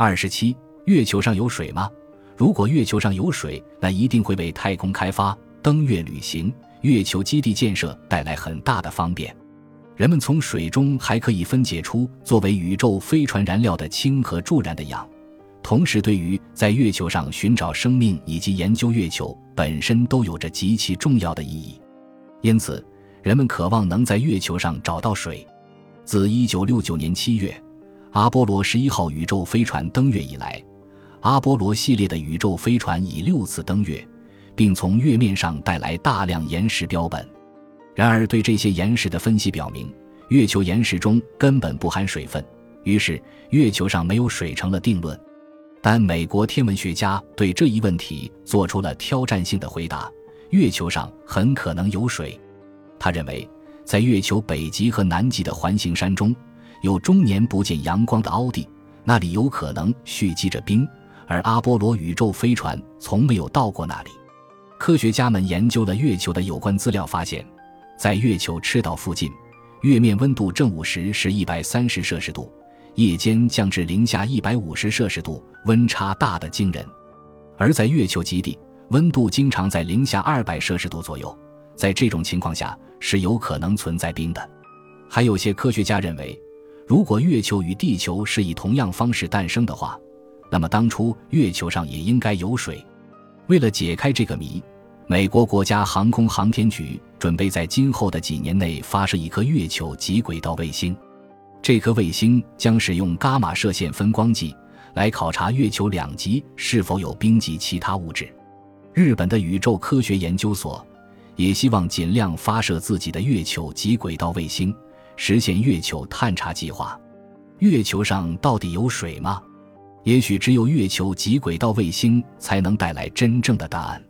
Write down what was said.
二十七，月球上有水吗？如果月球上有水，那一定会为太空开发、登月旅行、月球基地建设带来很大的方便。人们从水中还可以分解出作为宇宙飞船燃料的氢和助燃的氧，同时对于在月球上寻找生命以及研究月球本身都有着极其重要的意义。因此，人们渴望能在月球上找到水。自1969年7月，阿波罗11号宇宙飞船登月以来，阿波罗系列的宇宙飞船已六次登月，并从月面上带来大量岩石标本。然而，对这些岩石的分析表明，月球岩石中根本不含水分，于是月球上没有水成了定论。但美国天文学家对这一问题做出了挑战性的回答：月球上很可能有水。他认为，在月球北极和南极的环形山中，有终年不见阳光的凹地，那里有可能蓄积着冰，而阿波罗宇宙飞船从没有到过那里。科学家们研究了月球的有关资料，发现。在月球赤道附近，月面温度正午时是一百三十摄氏度，夜间降至零下一百五十摄氏度，温差大得惊人；而在月球极地，温度经常在零下二百摄氏度左右。在这种情况下，是有可能存在冰的。还有些科学家认为，如果月球与地球是以同样方式诞生的话，那么当初月球上也应该有水。为了解开这个谜。美国国家航空航天局准备在今后的几年内发射一颗月球极轨道卫星，这颗卫星将使用伽马射线分光计来考察月球两极是否有冰及其他物质。日本的宇宙科学研究所也希望尽量发射自己的月球极轨道卫星，实现月球探查计划。月球上到底有水吗？也许只有月球及轨道卫星才能带来真正的答案。